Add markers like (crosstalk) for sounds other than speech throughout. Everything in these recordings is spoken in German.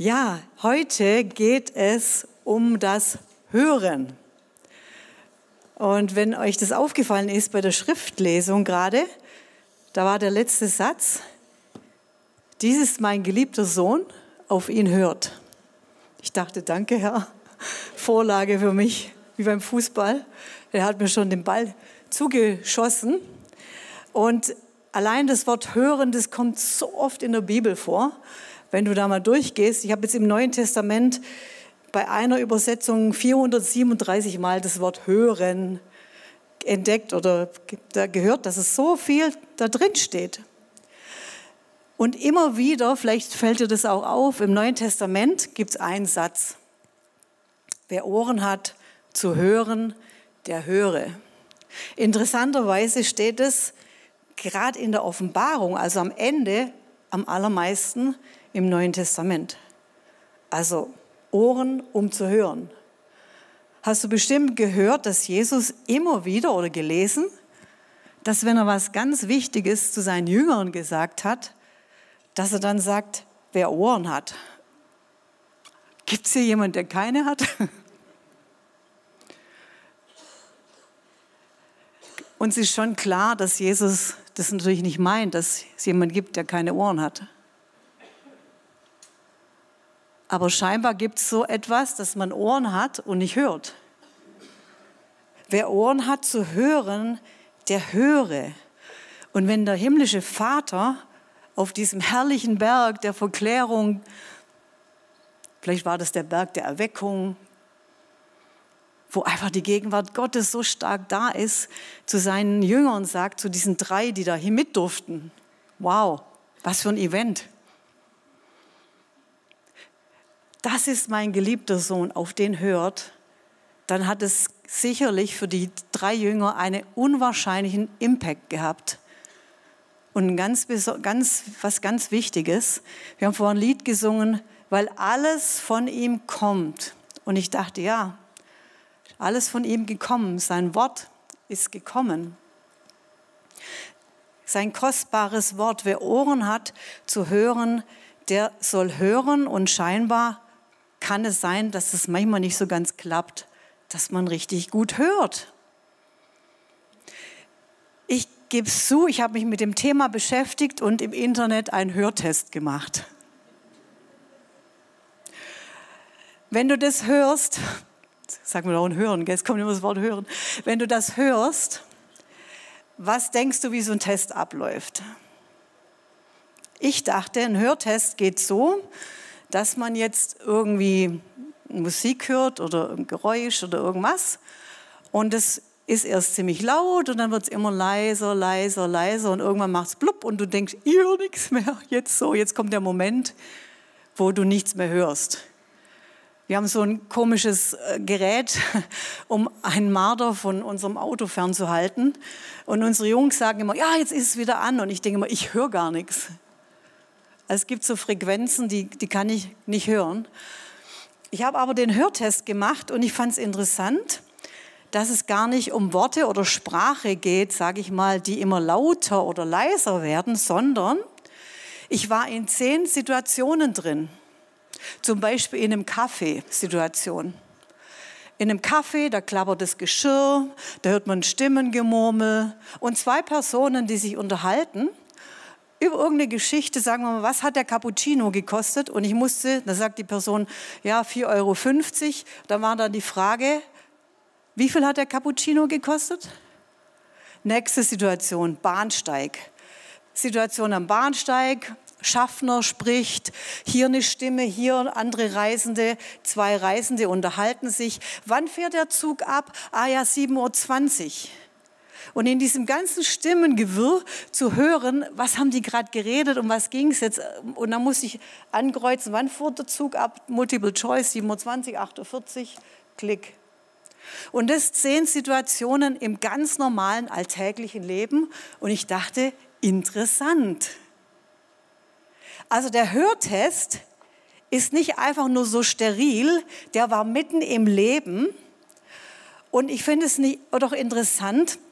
Ja, heute geht es um das Hören. Und wenn euch das aufgefallen ist bei der Schriftlesung gerade, da war der letzte Satz, dies ist mein geliebter Sohn, auf ihn hört. Ich dachte, danke Herr, (laughs) Vorlage für mich, wie beim Fußball. Er hat mir schon den Ball zugeschossen. Und allein das Wort hören, das kommt so oft in der Bibel vor wenn du da mal durchgehst. Ich habe jetzt im Neuen Testament bei einer Übersetzung 437 Mal das Wort hören entdeckt oder gehört, dass es so viel da drin steht. Und immer wieder, vielleicht fällt dir das auch auf, im Neuen Testament gibt es einen Satz. Wer Ohren hat zu hören, der höre. Interessanterweise steht es gerade in der Offenbarung, also am Ende, am allermeisten im Neuen Testament. Also Ohren, um zu hören. Hast du bestimmt gehört, dass Jesus immer wieder oder gelesen, dass wenn er was ganz Wichtiges zu seinen Jüngern gesagt hat, dass er dann sagt, wer Ohren hat. Gibt es hier jemanden, der keine hat? (laughs) Uns ist schon klar, dass Jesus das natürlich nicht meint, dass es jemanden gibt, der keine Ohren hat. Aber scheinbar gibt es so etwas, dass man Ohren hat und nicht hört. Wer Ohren hat zu hören, der höre. Und wenn der himmlische Vater auf diesem herrlichen Berg der Verklärung, vielleicht war das der Berg der Erweckung, wo einfach die Gegenwart Gottes so stark da ist, zu seinen Jüngern sagt, zu diesen drei, die da hier mit durften. Wow, was für ein Event das ist mein geliebter Sohn, auf den hört, dann hat es sicherlich für die drei Jünger einen unwahrscheinlichen Impact gehabt. Und ganz, ganz, was ganz Wichtiges, wir haben vorhin ein Lied gesungen, weil alles von ihm kommt. Und ich dachte, ja, alles von ihm gekommen, sein Wort ist gekommen. Sein kostbares Wort, wer Ohren hat zu hören, der soll hören und scheinbar kann es sein, dass es manchmal nicht so ganz klappt, dass man richtig gut hört. Ich gebe es zu, ich habe mich mit dem Thema beschäftigt und im Internet einen Hörtest gemacht. Wenn du das hörst, sag mir doch ein Hören, jetzt kommt immer das Wort Hören. Wenn du das hörst, was denkst du, wie so ein Test abläuft? Ich dachte, ein Hörtest geht so, dass man jetzt irgendwie Musik hört oder ein Geräusch oder irgendwas und es ist erst ziemlich laut und dann wird es immer leiser, leiser, leiser und irgendwann macht es blub und du denkst, ich höre nichts mehr. Jetzt so, jetzt kommt der Moment, wo du nichts mehr hörst. Wir haben so ein komisches äh, Gerät, (laughs) um einen Marder von unserem Auto fernzuhalten. Und unsere Jungs sagen immer, ja, jetzt ist es wieder an. Und ich denke immer, ich höre gar nichts. Es gibt so Frequenzen, die, die kann ich nicht hören. Ich habe aber den Hörtest gemacht und ich fand es interessant, dass es gar nicht um Worte oder Sprache geht, sage ich mal, die immer lauter oder leiser werden, sondern ich war in zehn Situationen drin. Zum Beispiel in einem Kaffeesituation. In einem Kaffee, da klappert das Geschirr, da hört man Stimmengemurmel und zwei Personen, die sich unterhalten über irgendeine Geschichte, sagen wir mal, was hat der Cappuccino gekostet? Und ich musste, da sagt die Person, ja, 4,50 Euro. Da war dann die Frage, wie viel hat der Cappuccino gekostet? Nächste Situation, Bahnsteig. Situation am Bahnsteig, Schaffner spricht, hier eine Stimme, hier andere Reisende, zwei Reisende unterhalten sich. Wann fährt der Zug ab? Ah ja, 7.20 Uhr. Und in diesem ganzen Stimmengewirr zu hören, was haben die gerade geredet, um was ging es jetzt. Und dann musste ich ankreuzen, wann fuhr der Zug ab, Multiple Choice, 27, 48, Klick. Und das zehn Situationen im ganz normalen alltäglichen Leben. Und ich dachte, interessant. Also der Hörtest ist nicht einfach nur so steril, der war mitten im Leben. Und ich finde es nicht, doch interessant, ähm,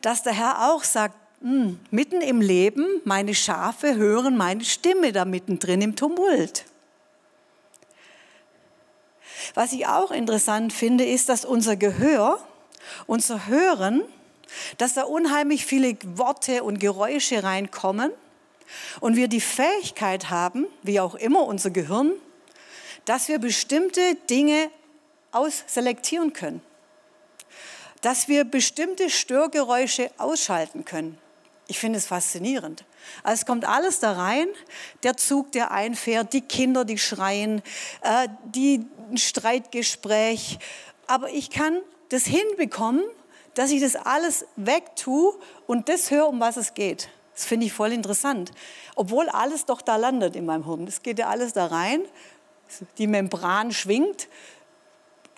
dass der Herr auch sagt, mh, mitten im Leben, meine Schafe hören meine Stimme da mittendrin im Tumult. Was ich auch interessant finde, ist, dass unser Gehör, unser Hören, dass da unheimlich viele Worte und Geräusche reinkommen und wir die Fähigkeit haben, wie auch immer unser Gehirn, dass wir bestimmte Dinge ausselektieren können, dass wir bestimmte Störgeräusche ausschalten können. Ich finde es faszinierend. Also es kommt alles da rein, der Zug, der einfährt, die Kinder, die schreien, äh, die ein Streitgespräch. Aber ich kann das hinbekommen, dass ich das alles wegtue und das höre, um was es geht. Das finde ich voll interessant. Obwohl alles doch da landet in meinem Hirn. Es geht ja alles da rein. Die Membran schwingt.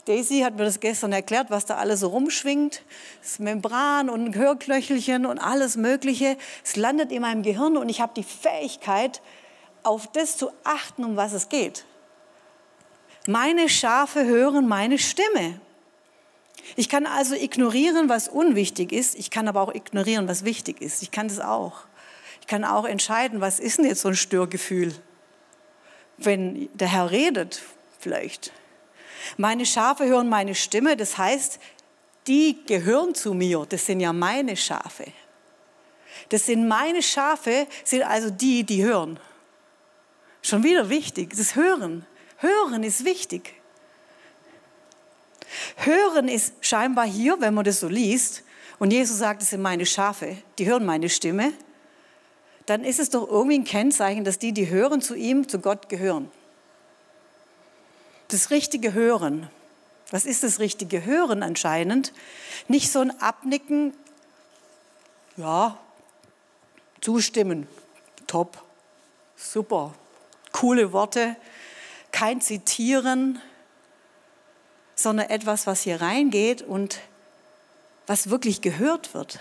Daisy hat mir das gestern erklärt, was da alles so rumschwingt. Das Membran und Hörknöchelchen und alles Mögliche. Es landet in meinem Gehirn und ich habe die Fähigkeit, auf das zu achten, um was es geht. Meine Schafe hören meine Stimme. Ich kann also ignorieren, was unwichtig ist. Ich kann aber auch ignorieren, was wichtig ist. Ich kann das auch. Ich kann auch entscheiden, was ist denn jetzt so ein Störgefühl? Wenn der Herr redet, vielleicht. Meine Schafe hören meine Stimme, das heißt, die gehören zu mir. Das sind ja meine Schafe. Das sind meine Schafe, sind also die, die hören. Schon wieder wichtig, das Hören. Hören ist wichtig. Hören ist scheinbar hier, wenn man das so liest, und Jesus sagt, es sind meine Schafe, die hören meine Stimme, dann ist es doch irgendwie ein Kennzeichen, dass die, die hören, zu ihm, zu Gott gehören. Das richtige Hören. Was ist das richtige Hören anscheinend? Nicht so ein Abnicken, ja, zustimmen, top, super, coole Worte, kein Zitieren, sondern etwas, was hier reingeht und was wirklich gehört wird.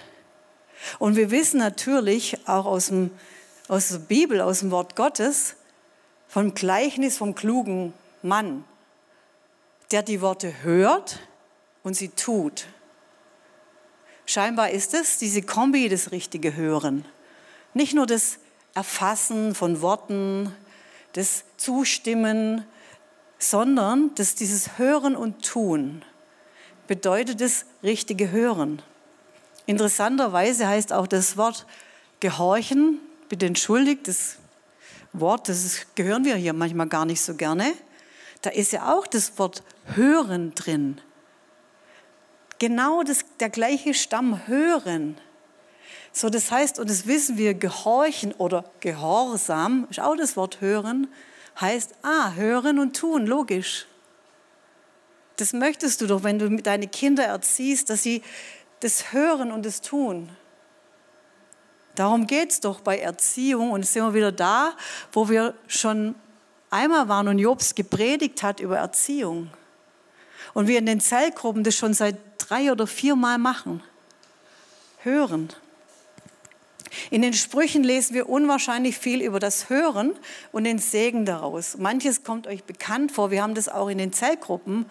Und wir wissen natürlich auch aus, dem, aus der Bibel, aus dem Wort Gottes, vom Gleichnis vom klugen Mann, der die Worte hört und sie tut. Scheinbar ist es diese Kombi, das richtige Hören. Nicht nur das Erfassen von Worten, das Zustimmen, sondern dass dieses Hören und Tun bedeutet das richtige Hören. Interessanterweise heißt auch das Wort Gehorchen, bitte entschuldigt, das Wort, das gehören wir hier manchmal gar nicht so gerne. Da ist ja auch das Wort Hören drin. Genau das, der gleiche Stamm Hören. So, das heißt, und das wissen wir, gehorchen oder gehorsam, ist auch das Wort hören, heißt, ah, hören und tun, logisch. Das möchtest du doch, wenn du deine Kinder erziehst, dass sie das hören und das tun. Darum geht es doch bei Erziehung und sind wir wieder da, wo wir schon einmal waren und Jobs gepredigt hat über Erziehung. Und wir in den Zellgruppen das schon seit drei oder vier Mal machen. Hören. In den Sprüchen lesen wir unwahrscheinlich viel über das Hören und den Segen daraus. Manches kommt euch bekannt vor. Wir haben das auch in den Zellgruppen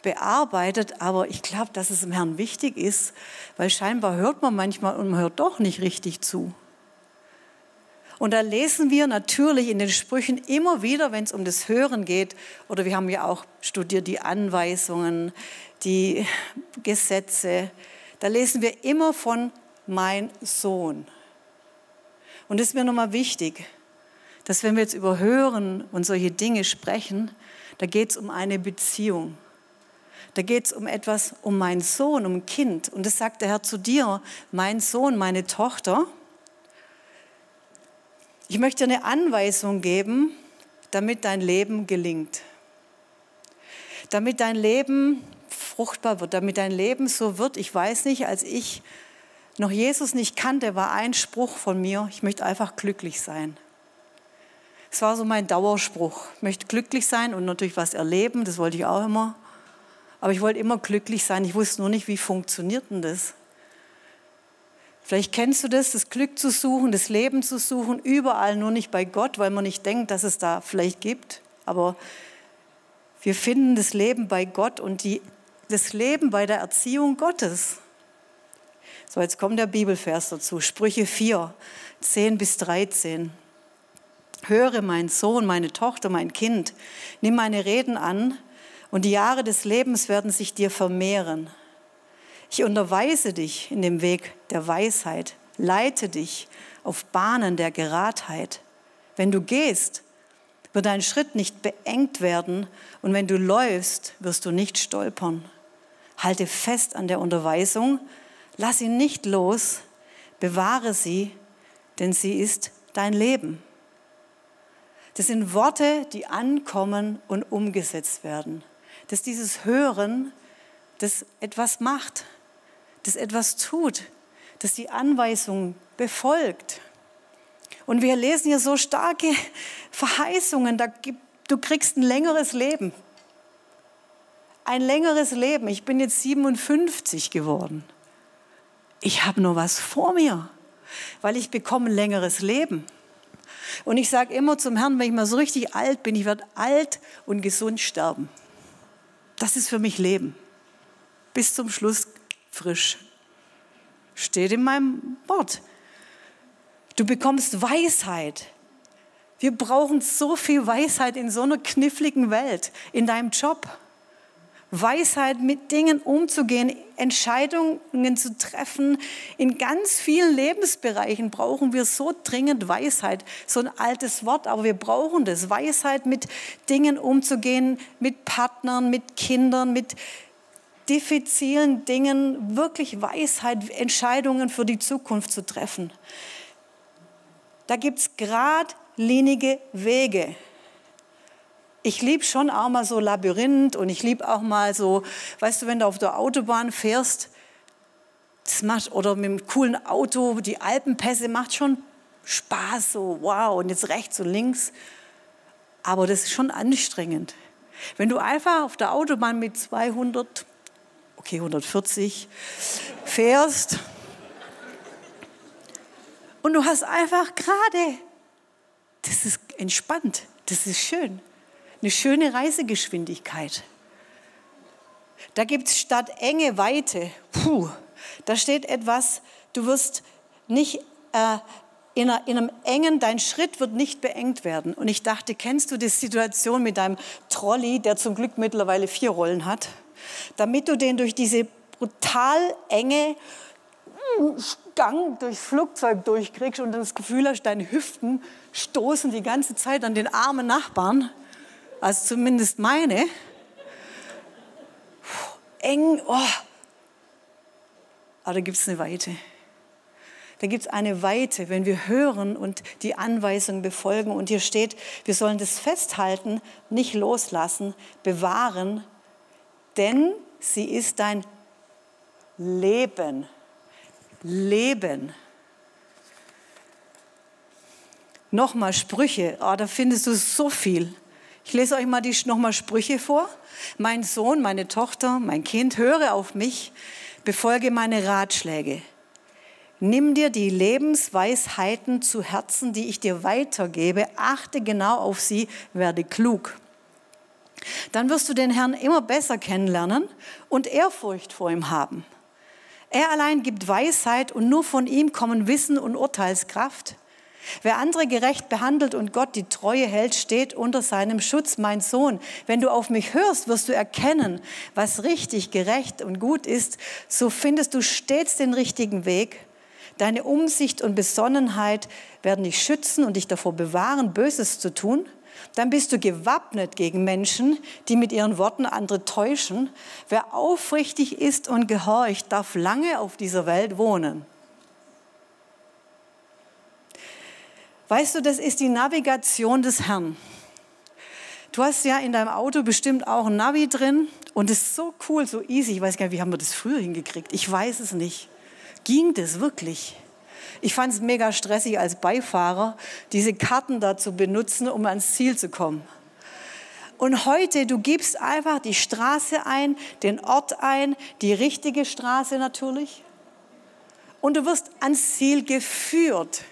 bearbeitet, aber ich glaube, dass es im Herrn wichtig ist, weil scheinbar hört man manchmal und man hört doch nicht richtig zu. Und da lesen wir natürlich in den Sprüchen immer wieder, wenn es um das Hören geht, oder wir haben ja auch studiert die Anweisungen, die Gesetze, da lesen wir immer von mein Sohn. Und es ist mir nochmal wichtig, dass wenn wir jetzt über Hören und solche Dinge sprechen, da geht es um eine Beziehung. Da geht es um etwas, um meinen Sohn, um ein Kind. Und das sagt der Herr zu dir, mein Sohn, meine Tochter. Ich möchte eine Anweisung geben, damit dein Leben gelingt. Damit dein Leben fruchtbar wird, damit dein Leben so wird. Ich weiß nicht, als ich noch Jesus nicht kannte, war ein Spruch von mir, ich möchte einfach glücklich sein. Es war so mein Dauerspruch. Ich möchte glücklich sein und natürlich was erleben, das wollte ich auch immer. Aber ich wollte immer glücklich sein. Ich wusste nur nicht, wie funktioniert denn das? Vielleicht kennst du das, das Glück zu suchen, das Leben zu suchen, überall, nur nicht bei Gott, weil man nicht denkt, dass es da vielleicht gibt. Aber wir finden das Leben bei Gott und die, das Leben bei der Erziehung Gottes. So, jetzt kommt der Bibelvers dazu. Sprüche 4, 10 bis 13. Höre, mein Sohn, meine Tochter, mein Kind, nimm meine Reden an und die Jahre des Lebens werden sich dir vermehren. Ich unterweise dich in dem Weg der Weisheit, leite dich auf Bahnen der Geradheit. Wenn du gehst, wird dein Schritt nicht beengt werden und wenn du läufst, wirst du nicht stolpern. Halte fest an der Unterweisung, lass sie nicht los, bewahre sie, denn sie ist dein Leben. Das sind Worte, die ankommen und umgesetzt werden. Dass dieses Hören, das etwas macht, das etwas tut, das die Anweisung befolgt. Und wir lesen hier so starke Verheißungen, da gibt, du kriegst ein längeres Leben. Ein längeres Leben. Ich bin jetzt 57 geworden. Ich habe nur was vor mir, weil ich bekomme ein längeres Leben. Und ich sage immer zum Herrn, wenn ich mal so richtig alt bin, ich werde alt und gesund sterben. Das ist für mich Leben. Bis zum Schluss frisch. Steht in meinem Wort. Du bekommst Weisheit. Wir brauchen so viel Weisheit in so einer kniffligen Welt, in deinem Job. Weisheit, mit Dingen umzugehen, Entscheidungen zu treffen. In ganz vielen Lebensbereichen brauchen wir so dringend Weisheit. So ein altes Wort, aber wir brauchen das. Weisheit, mit Dingen umzugehen, mit Partnern, mit Kindern, mit diffizilen Dingen, wirklich Weisheit, Entscheidungen für die Zukunft zu treffen. Da gibt es geradlinige Wege. Ich liebe schon auch mal so Labyrinth und ich liebe auch mal so, weißt du, wenn du auf der Autobahn fährst, das macht, oder mit einem coolen Auto, die Alpenpässe macht schon Spaß, so wow, und jetzt rechts und links. Aber das ist schon anstrengend. Wenn du einfach auf der Autobahn mit 200, okay, 140 fährst und du hast einfach gerade, das ist entspannt, das ist schön eine schöne Reisegeschwindigkeit. Da gibt es statt enge Weite, puh, da steht etwas, du wirst nicht äh, in, einem engen, dein Schritt wird nicht beengt werden. Und ich dachte, kennst du die Situation mit deinem Trolley, der zum Glück mittlerweile vier Rollen hat, damit du den durch diese brutal enge Gang durchs Flugzeug durchkriegst und das Gefühl hast, deine Hüften stoßen die ganze Zeit an den armen Nachbarn also zumindest meine, eng, oh. aber da gibt es eine Weite. Da gibt es eine Weite, wenn wir hören und die Anweisung befolgen. Und hier steht, wir sollen das festhalten, nicht loslassen, bewahren, denn sie ist dein Leben. Leben. Nochmal Sprüche, oh, da findest du so viel. Ich lese euch mal die nochmal Sprüche vor. Mein Sohn, meine Tochter, mein Kind, höre auf mich, befolge meine Ratschläge. Nimm dir die Lebensweisheiten zu Herzen, die ich dir weitergebe, achte genau auf sie, werde klug. Dann wirst du den Herrn immer besser kennenlernen und Ehrfurcht vor ihm haben. Er allein gibt Weisheit und nur von ihm kommen Wissen und Urteilskraft. Wer andere gerecht behandelt und Gott die Treue hält, steht unter seinem Schutz, mein Sohn. Wenn du auf mich hörst, wirst du erkennen, was richtig, gerecht und gut ist. So findest du stets den richtigen Weg. Deine Umsicht und Besonnenheit werden dich schützen und dich davor bewahren, Böses zu tun. Dann bist du gewappnet gegen Menschen, die mit ihren Worten andere täuschen. Wer aufrichtig ist und gehorcht, darf lange auf dieser Welt wohnen. Weißt du, das ist die Navigation des Herrn. Du hast ja in deinem Auto bestimmt auch ein Navi drin und es ist so cool, so easy. Ich weiß gar nicht, wie haben wir das früher hingekriegt? Ich weiß es nicht. Ging das wirklich? Ich fand es mega stressig als Beifahrer, diese Karten da zu benutzen, um ans Ziel zu kommen. Und heute, du gibst einfach die Straße ein, den Ort ein, die richtige Straße natürlich. Und du wirst ans Ziel geführt.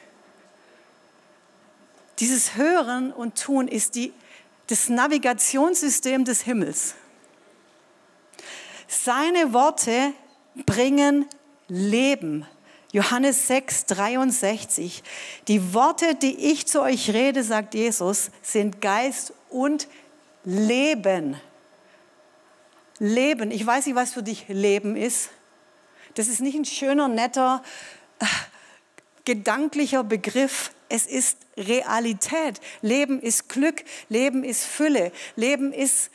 Dieses Hören und Tun ist die, das Navigationssystem des Himmels. Seine Worte bringen Leben. Johannes 6, 63. Die Worte, die ich zu euch rede, sagt Jesus, sind Geist und Leben. Leben. Ich weiß nicht, was für dich Leben ist. Das ist nicht ein schöner, netter, äh, gedanklicher Begriff. Es ist Realität. Leben ist Glück. Leben ist Fülle. Leben ist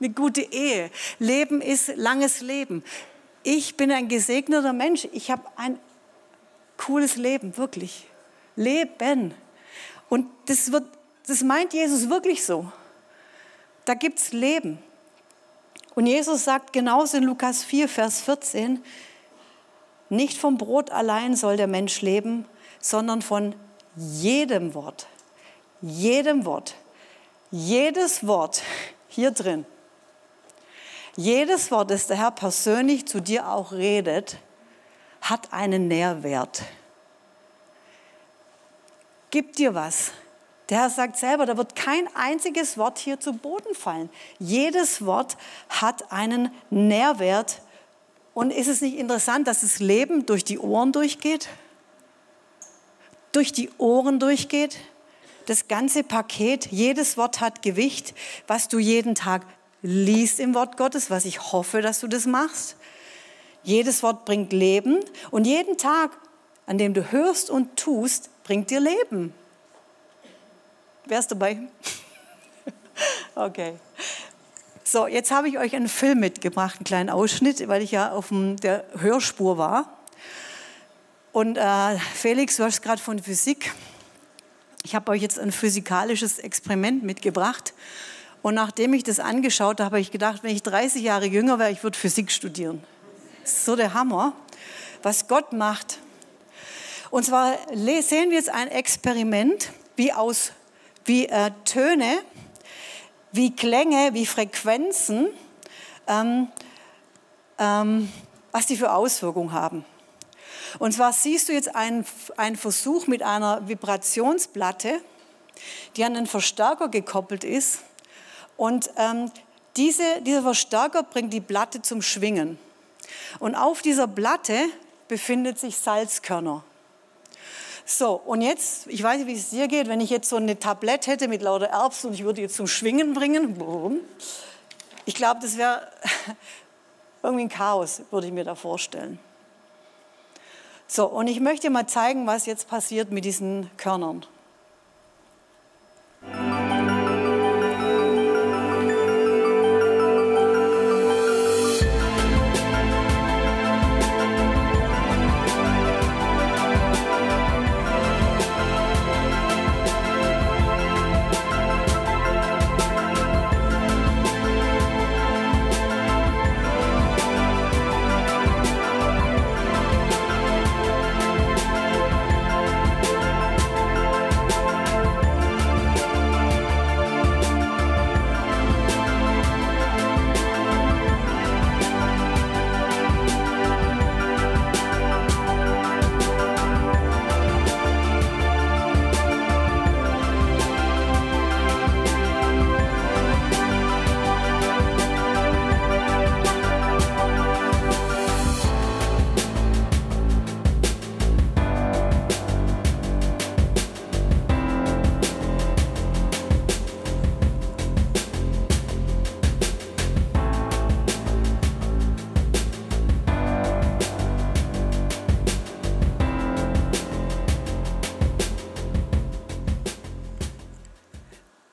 eine gute Ehe. Leben ist langes Leben. Ich bin ein gesegneter Mensch. Ich habe ein cooles Leben, wirklich. Leben. Und das, wird, das meint Jesus wirklich so. Da gibt es Leben. Und Jesus sagt genauso in Lukas 4, Vers 14, nicht vom Brot allein soll der Mensch leben, sondern von jedem Wort. Jedem Wort. Jedes Wort hier drin jedes Wort, das der Herr persönlich zu dir auch redet, hat einen Nährwert. Gibt dir was. Der Herr sagt selber, da wird kein einziges Wort hier zu Boden fallen. Jedes Wort hat einen Nährwert. Und ist es nicht interessant, dass das Leben durch die Ohren durchgeht? Durch die Ohren durchgeht? Das ganze Paket, jedes Wort hat Gewicht, was du jeden Tag liest im Wort Gottes, was ich hoffe, dass du das machst. Jedes Wort bringt Leben und jeden Tag, an dem du hörst und tust, bringt dir Leben. Wer ist dabei? (laughs) okay. So, jetzt habe ich euch einen Film mitgebracht, einen kleinen Ausschnitt, weil ich ja auf der Hörspur war. Und äh, Felix, du hast gerade von Physik. Ich habe euch jetzt ein physikalisches Experiment mitgebracht. Und nachdem ich das angeschaut habe, habe ich gedacht, wenn ich 30 Jahre jünger wäre, ich würde Physik studieren. So der Hammer, was Gott macht. Und zwar sehen wir jetzt ein Experiment, wie aus wie äh, Töne, wie Klänge, wie Frequenzen, ähm, ähm, was die für Auswirkungen haben. Und zwar siehst du jetzt einen, einen Versuch mit einer Vibrationsplatte, die an einen Verstärker gekoppelt ist. Und ähm, diese, dieser Verstärker bringt die Platte zum Schwingen. Und auf dieser Platte befindet sich Salzkörner. So, und jetzt, ich weiß nicht, wie es dir geht, wenn ich jetzt so eine Tablette hätte mit lauter Erbsen und ich würde jetzt zum Schwingen bringen, ich glaube, das wäre (laughs) irgendwie ein Chaos, würde ich mir da vorstellen. So, und ich möchte mal zeigen, was jetzt passiert mit diesen Körnern.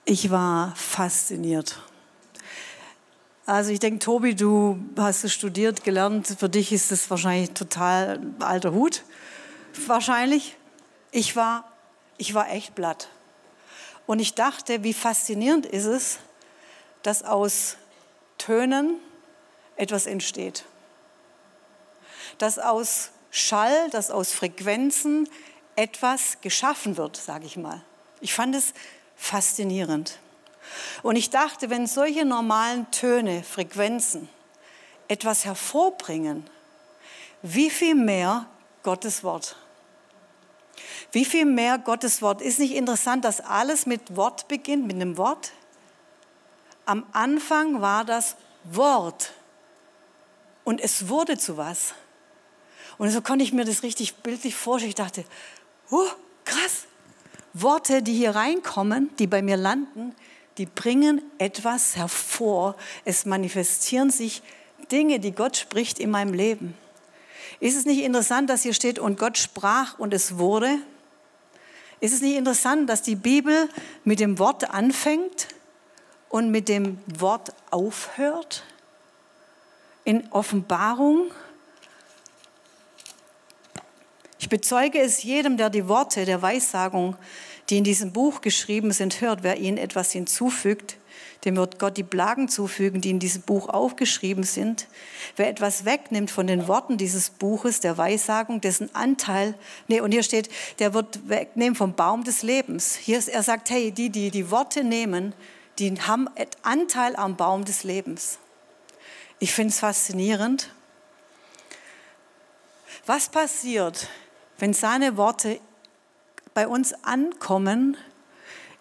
Ich war fasziniert. Also ich denke, Tobi, du hast es studiert, gelernt. Für dich ist es wahrscheinlich total alter Hut. Wahrscheinlich. Ich war, ich war echt blatt. Und ich dachte, wie faszinierend ist es, dass aus Tönen etwas entsteht. Dass aus Schall, dass aus Frequenzen etwas geschaffen wird, sage ich mal. Ich fand es faszinierend. Und ich dachte, wenn solche normalen Töne, Frequenzen etwas hervorbringen, wie viel mehr Gottes Wort. Wie viel mehr Gottes Wort. Ist nicht interessant, dass alles mit Wort beginnt, mit einem Wort? Am Anfang war das Wort und es wurde zu was. Und so konnte ich mir das richtig bildlich vorstellen. Ich dachte, oh, krass. Worte, die hier reinkommen, die bei mir landen, die bringen etwas hervor. Es manifestieren sich Dinge, die Gott spricht in meinem Leben. Ist es nicht interessant, dass hier steht, und Gott sprach und es wurde? Ist es nicht interessant, dass die Bibel mit dem Wort anfängt und mit dem Wort aufhört? In Offenbarung. Ich bezeuge es jedem, der die Worte der Weissagung, die in diesem Buch geschrieben sind, hört. Wer ihnen etwas hinzufügt, dem wird Gott die Plagen zufügen, die in diesem Buch aufgeschrieben sind. Wer etwas wegnimmt von den Worten dieses Buches, der Weissagung, dessen Anteil, nee, und hier steht, der wird wegnehmen vom Baum des Lebens. Hier ist, er sagt, hey, die, die die Worte nehmen, die haben Anteil am Baum des Lebens. Ich finde es faszinierend. Was passiert, wenn seine Worte bei uns ankommen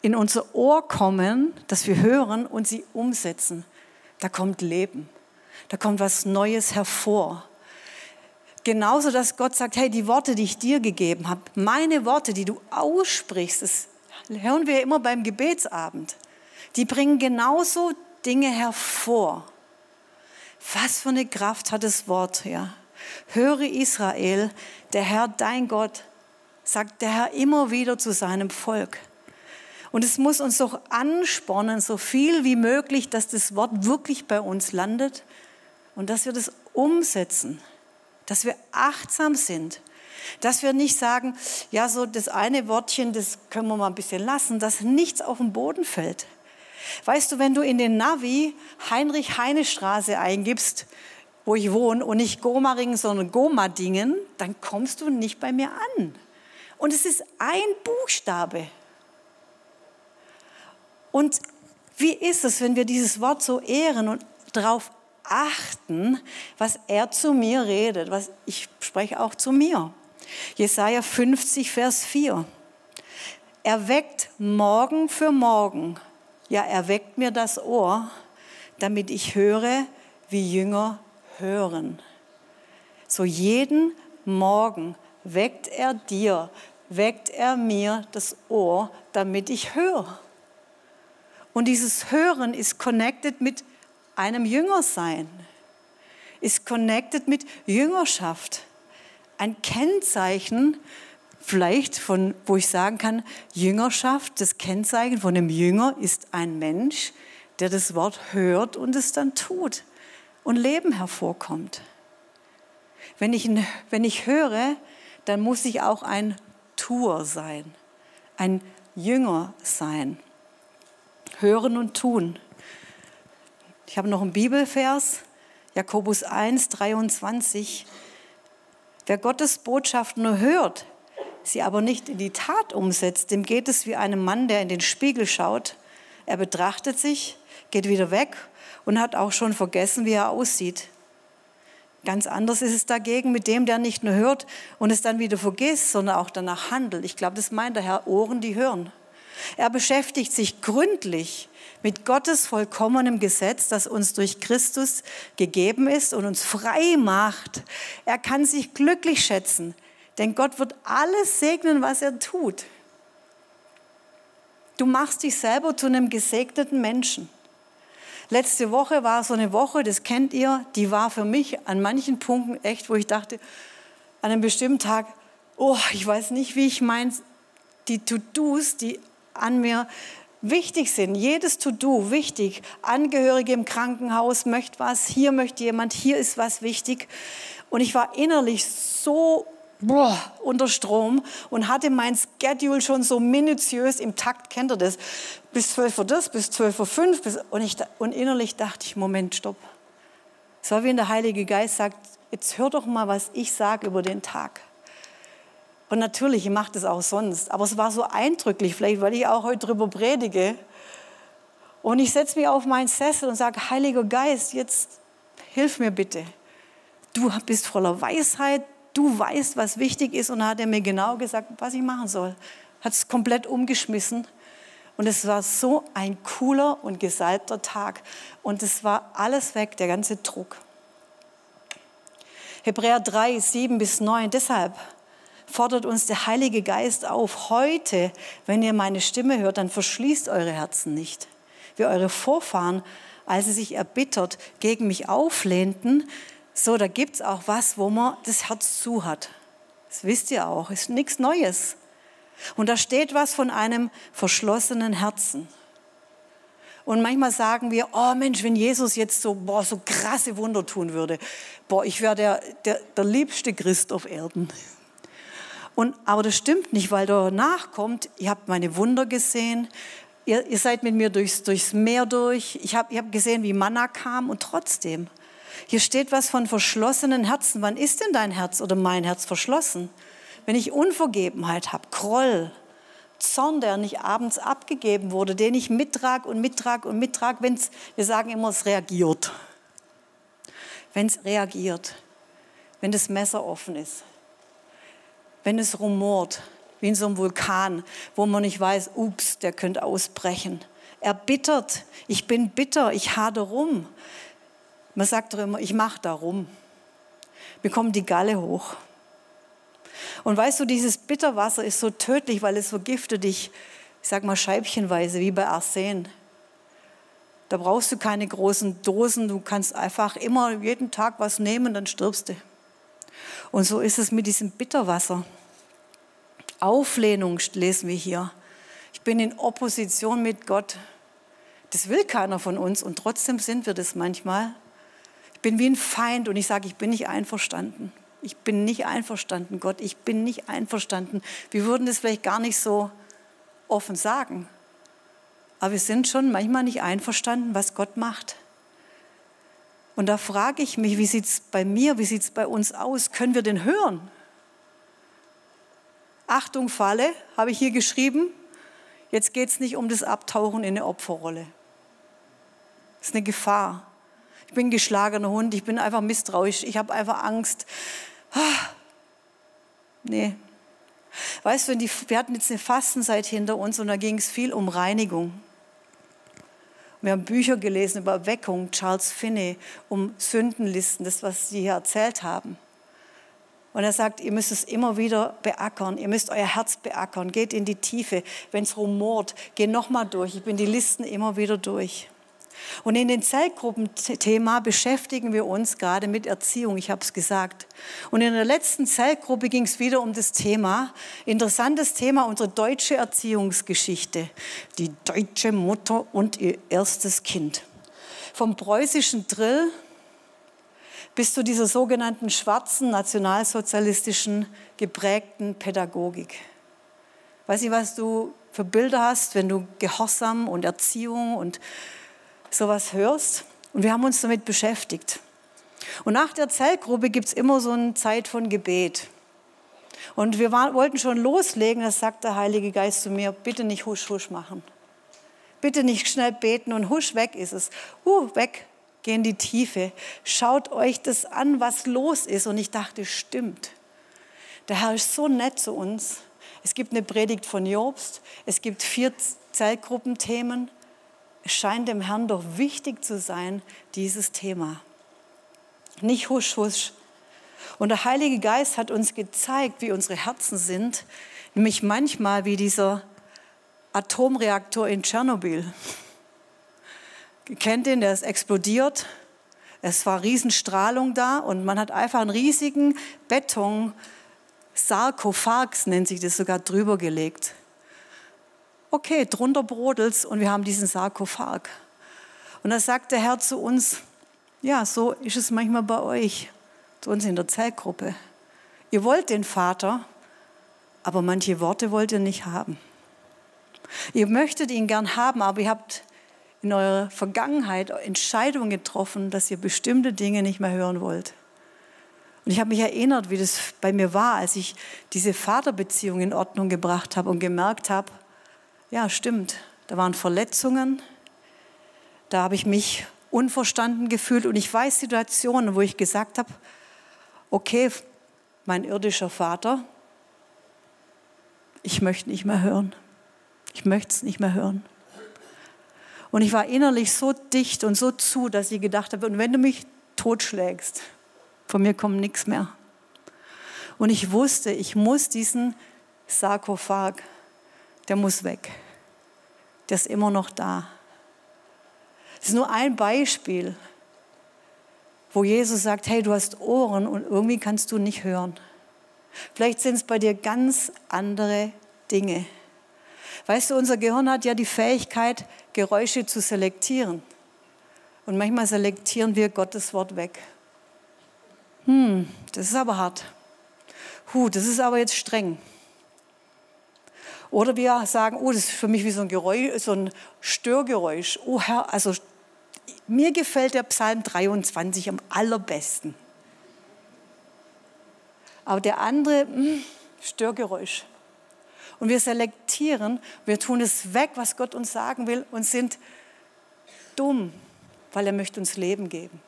in unser Ohr kommen, dass wir hören und sie umsetzen, da kommt Leben. Da kommt was Neues hervor. Genauso, dass Gott sagt, hey, die Worte, die ich dir gegeben habe, meine Worte, die du aussprichst, das hören wir immer beim Gebetsabend, die bringen genauso Dinge hervor. Was für eine Kraft hat das Wort, ja. Höre Israel, der Herr, dein Gott, sagt der Herr immer wieder zu seinem Volk. Und es muss uns doch anspornen, so viel wie möglich, dass das Wort wirklich bei uns landet und dass wir das umsetzen, dass wir achtsam sind, dass wir nicht sagen, ja, so das eine Wortchen, das können wir mal ein bisschen lassen, dass nichts auf den Boden fällt. Weißt du, wenn du in den Navi Heinrich-Heine-Straße eingibst, wo ich wohne, und nicht Gomaringen, sondern Gomadingen, dann kommst du nicht bei mir an. Und es ist ein Buchstabe. Und wie ist es, wenn wir dieses Wort so ehren und darauf achten, was er zu mir redet, was ich spreche auch zu mir. Jesaja 50, Vers 4. Er weckt morgen für morgen, ja, er weckt mir das Ohr, damit ich höre, wie Jünger hören. So jeden Morgen weckt er dir, weckt er mir das Ohr, damit ich höre. Und dieses Hören ist connected mit einem Jüngersein, ist connected mit Jüngerschaft. Ein Kennzeichen, vielleicht von, wo ich sagen kann, Jüngerschaft, das Kennzeichen von einem Jünger ist ein Mensch, der das Wort hört und es dann tut und Leben hervorkommt. Wenn ich, wenn ich höre, dann muss ich auch ein Tuer sein, ein Jünger sein. Hören und tun. Ich habe noch einen Bibelvers, Jakobus 1, 23. Wer Gottes Botschaft nur hört, sie aber nicht in die Tat umsetzt, dem geht es wie einem Mann, der in den Spiegel schaut. Er betrachtet sich, geht wieder weg und hat auch schon vergessen, wie er aussieht. Ganz anders ist es dagegen mit dem, der nicht nur hört und es dann wieder vergisst, sondern auch danach handelt. Ich glaube, das meint der Herr Ohren, die hören. Er beschäftigt sich gründlich mit Gottes vollkommenem Gesetz, das uns durch Christus gegeben ist und uns frei macht. Er kann sich glücklich schätzen, denn Gott wird alles segnen, was er tut. Du machst dich selber zu einem gesegneten Menschen. Letzte Woche war so eine Woche, das kennt ihr, die war für mich an manchen Punkten echt, wo ich dachte, an einem bestimmten Tag, oh, ich weiß nicht, wie ich mein, die To-Dos, die an mir wichtig sind. Jedes To-Do wichtig. Angehörige im Krankenhaus möchte was, hier möchte jemand, hier ist was wichtig. Und ich war innerlich so boah, unter Strom und hatte mein Schedule schon so minutiös im Takt, kennt ihr das? Bis 12 Uhr das, bis 12 Uhr 5. Bis, und, ich, und innerlich dachte ich, Moment, stopp. Es war wie wenn der Heilige Geist sagt, jetzt hör doch mal, was ich sage über den Tag. Und natürlich, ich mache das auch sonst. Aber es war so eindrücklich, vielleicht weil ich auch heute darüber predige. Und ich setze mich auf meinen Sessel und sage, Heiliger Geist, jetzt hilf mir bitte. Du bist voller Weisheit, du weißt, was wichtig ist. Und dann hat er mir genau gesagt, was ich machen soll. Hat es komplett umgeschmissen. Und es war so ein cooler und gesalbter Tag. Und es war alles weg, der ganze Druck. Hebräer 3, 7 bis 9. Deshalb fordert uns der Heilige Geist auf, heute, wenn ihr meine Stimme hört, dann verschließt eure Herzen nicht. Wie eure Vorfahren, als sie sich erbittert gegen mich auflehnten, so, da gibt es auch was, wo man das Herz zu hat. Das wisst ihr auch, ist nichts Neues. Und da steht was von einem verschlossenen Herzen. Und manchmal sagen wir, oh Mensch, wenn Jesus jetzt so, boah, so krasse Wunder tun würde, boah, ich wäre der, der, der liebste Christ auf Erden. Und, aber das stimmt nicht, weil danach kommt, ihr habt meine Wunder gesehen, ihr, ihr seid mit mir durchs, durchs Meer durch, ich habe hab gesehen, wie Manna kam und trotzdem. Hier steht was von verschlossenen Herzen. Wann ist denn dein Herz oder mein Herz verschlossen? Wenn ich Unvergebenheit habe, Groll, Zorn, der nicht abends abgegeben wurde, den ich mittrag und mittrag und mittrag, wenn es, wir sagen immer, es reagiert. Wenn es reagiert, wenn das Messer offen ist, wenn es rumort, wie in so einem Vulkan, wo man nicht weiß, ups, der könnte ausbrechen. Erbittert, ich bin bitter, ich hade rum. Man sagt doch immer, ich mache da rum. Mir kommt die Galle hoch. Und weißt du, dieses Bitterwasser ist so tödlich, weil es vergiftet dich, ich sag mal scheibchenweise, wie bei Arsen. Da brauchst du keine großen Dosen, du kannst einfach immer jeden Tag was nehmen, dann stirbst du. Und so ist es mit diesem Bitterwasser. Auflehnung lesen wir hier. Ich bin in Opposition mit Gott. Das will keiner von uns und trotzdem sind wir das manchmal. Bin wie ein Feind und ich sage, ich bin nicht einverstanden. Ich bin nicht einverstanden, Gott, ich bin nicht einverstanden. Wir würden das vielleicht gar nicht so offen sagen. Aber wir sind schon manchmal nicht einverstanden, was Gott macht. Und da frage ich mich, wie sieht es bei mir, wie sieht es bei uns aus? Können wir den hören? Achtung, Falle, habe ich hier geschrieben. Jetzt geht es nicht um das Abtauchen in eine Opferrolle. Das ist eine Gefahr. Ich bin geschlagener Hund, ich bin einfach misstrauisch, ich habe einfach Angst. Ah, nee. Weißt du, wir hatten jetzt eine Fastenzeit hinter uns und da ging es viel um Reinigung. Wir haben Bücher gelesen über Erweckung, Charles Finney, um Sündenlisten, das, was Sie hier erzählt haben. Und er sagt, ihr müsst es immer wieder beackern, ihr müsst euer Herz beackern, geht in die Tiefe. Wenn es rumort, geht nochmal durch. Ich bin die Listen immer wieder durch. Und in den Zellgruppenthema beschäftigen wir uns gerade mit Erziehung, ich habe es gesagt. Und in der letzten Zellgruppe ging es wieder um das Thema, interessantes Thema, unsere deutsche Erziehungsgeschichte. Die deutsche Mutter und ihr erstes Kind. Vom preußischen Drill bis zu dieser sogenannten schwarzen, nationalsozialistischen geprägten Pädagogik. Weiß ich, was du für Bilder hast, wenn du Gehorsam und Erziehung und sowas hörst. Und wir haben uns damit beschäftigt. Und nach der Zellgruppe gibt es immer so eine Zeit von Gebet. Und wir war, wollten schon loslegen, da sagt der Heilige Geist zu mir, bitte nicht husch, husch machen. Bitte nicht schnell beten und husch, weg ist es. Uh, weg, geh in die Tiefe. Schaut euch das an, was los ist. Und ich dachte, stimmt. Der Herr ist so nett zu uns. Es gibt eine Predigt von Jobst. Es gibt vier Zellgruppenthemen. Es scheint dem Herrn doch wichtig zu sein, dieses Thema. Nicht husch, husch. Und der Heilige Geist hat uns gezeigt, wie unsere Herzen sind, nämlich manchmal wie dieser Atomreaktor in Tschernobyl. Ihr kennt den, der ist explodiert. Es war Riesenstrahlung da und man hat einfach einen riesigen Beton, Sarkophags nennt sich das sogar, drüber gelegt. Okay, drunter brodelt's und wir haben diesen Sarkophag. Und da sagt der Herr zu uns, ja, so ist es manchmal bei euch, zu uns in der Zellgruppe. Ihr wollt den Vater, aber manche Worte wollt ihr nicht haben. Ihr möchtet ihn gern haben, aber ihr habt in eurer Vergangenheit Entscheidungen getroffen, dass ihr bestimmte Dinge nicht mehr hören wollt. Und ich habe mich erinnert, wie das bei mir war, als ich diese Vaterbeziehung in Ordnung gebracht habe und gemerkt habe, ja, stimmt, da waren Verletzungen, da habe ich mich unverstanden gefühlt und ich weiß Situationen, wo ich gesagt habe, okay, mein irdischer Vater, ich möchte nicht mehr hören. Ich möchte es nicht mehr hören. Und ich war innerlich so dicht und so zu, dass ich gedacht habe, und wenn du mich totschlägst, Von mir kommt nichts mehr. Und ich wusste, ich muss diesen Sarkophag, der muss weg. Der ist immer noch da. Das ist nur ein Beispiel, wo Jesus sagt, hey, du hast Ohren und irgendwie kannst du nicht hören. Vielleicht sind es bei dir ganz andere Dinge. Weißt du, unser Gehirn hat ja die Fähigkeit, Geräusche zu selektieren. Und manchmal selektieren wir Gottes Wort weg. Hm, das ist aber hart. Huh, das ist aber jetzt streng. Oder wir sagen, oh, das ist für mich wie so ein Geräusch, so ein Störgeräusch. Oh Herr, also mir gefällt der Psalm 23 am allerbesten. Aber der andere, mh, hm, Störgeräusch. Und wir selektieren, wir tun es weg, was Gott uns sagen will und sind dumm, weil er möchte uns Leben geben.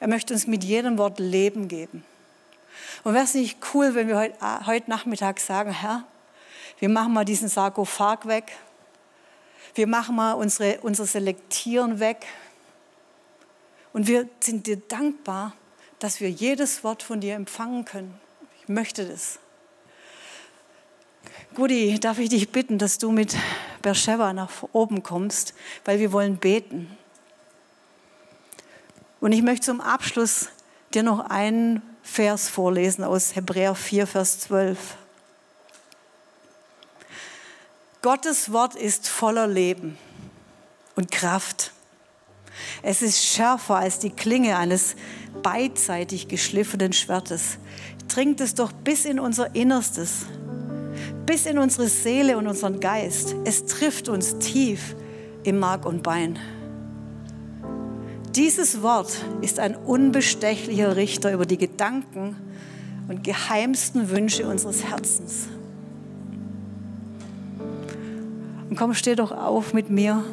Er möchte uns mit jedem Wort Leben geben. Und wäre es nicht cool, wenn wir heute, heute Nachmittag sagen, Herr, wir machen mal diesen Sarkophag weg. Wir machen mal unsere, unser Selektieren weg. Und wir sind dir dankbar, dass wir jedes Wort von dir empfangen können. Ich möchte das. Gudi, darf ich dich bitten, dass du mit Beersheba nach oben kommst, weil wir wollen beten. Und ich möchte zum Abschluss dir noch einen Vers vorlesen aus Hebräer 4, Vers 12. Gottes Wort ist voller Leben und Kraft. Es ist schärfer als die Klinge eines beidseitig geschliffenen Schwertes. Dringt es doch bis in unser Innerstes, bis in unsere Seele und unseren Geist. Es trifft uns tief im Mark und Bein. Dieses Wort ist ein unbestechlicher Richter über die Gedanken und geheimsten Wünsche unseres Herzens. Und komm, steh doch auf mit mir.